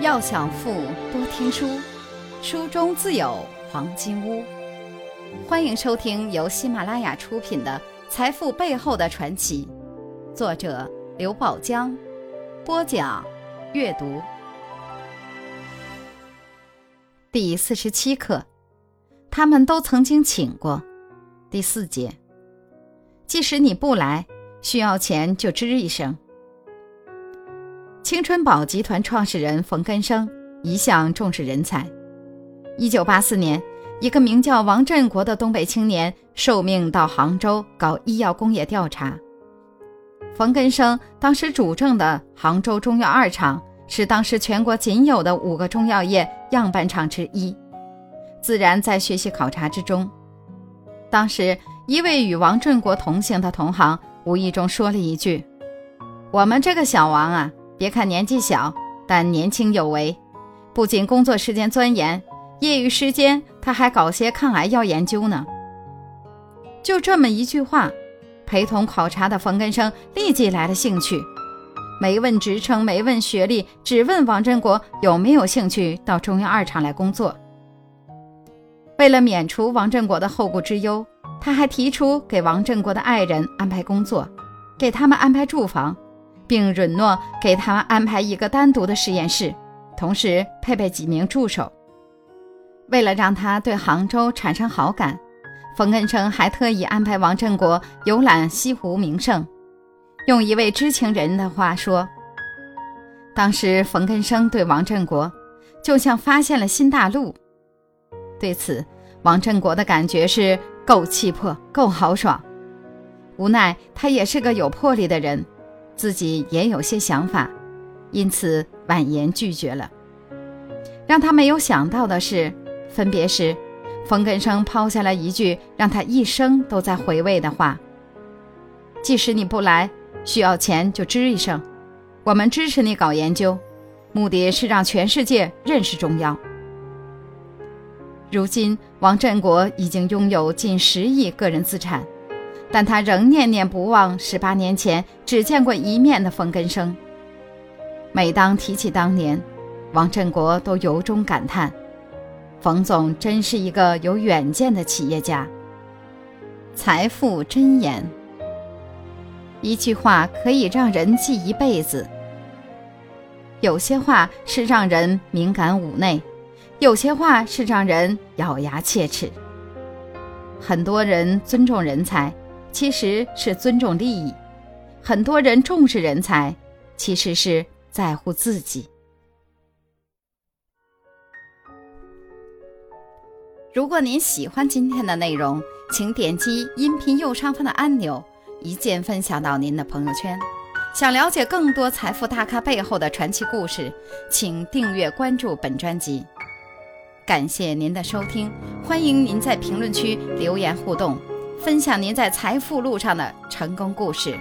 要想富，多听书，书中自有黄金屋。欢迎收听由喜马拉雅出品的《财富背后的传奇》，作者刘宝江，播讲阅读。第四十七课，他们都曾经请过。第四节，即使你不来，需要钱就吱一声。青春宝集团创始人冯根生一向重视人才。一九八四年，一个名叫王振国的东北青年受命到杭州搞医药工业调查。冯根生当时主政的杭州中药二厂是当时全国仅有的五个中药业样板厂之一，自然在学习考察之中。当时，一位与王振国同行的同行无意中说了一句：“我们这个小王啊。”别看年纪小，但年轻有为。不仅工作时间钻研，业余时间他还搞些抗癌药研究呢。就这么一句话，陪同考察的冯根生立即来了兴趣，没问职称，没问学历，只问王振国有没有兴趣到中央二厂来工作。为了免除王振国的后顾之忧，他还提出给王振国的爱人安排工作，给他们安排住房。并允诺给他们安排一个单独的实验室，同时配备几名助手。为了让他对杭州产生好感，冯根生还特意安排王振国游览西湖名胜。用一位知情人的话说，当时冯根生对王振国就像发现了新大陆。对此，王振国的感觉是够气魄，够豪爽。无奈他也是个有魄力的人。自己也有些想法，因此婉言拒绝了。让他没有想到的是，分别时，冯根生抛下了一句让他一生都在回味的话：“即使你不来，需要钱就吱一声，我们支持你搞研究，目的是让全世界认识中药。”如今，王振国已经拥有近十亿个人资产。但他仍念念不忘十八年前只见过一面的冯根生。每当提起当年，王振国都由衷感叹：“冯总真是一个有远见的企业家。”财富箴言，一句话可以让人记一辈子。有些话是让人敏感妩内，有些话是让人咬牙切齿。很多人尊重人才。其实是尊重利益，很多人重视人才，其实是在乎自己。如果您喜欢今天的内容，请点击音频右上方的按钮，一键分享到您的朋友圈。想了解更多财富大咖背后的传奇故事，请订阅关注本专辑。感谢您的收听，欢迎您在评论区留言互动。分享您在财富路上的成功故事。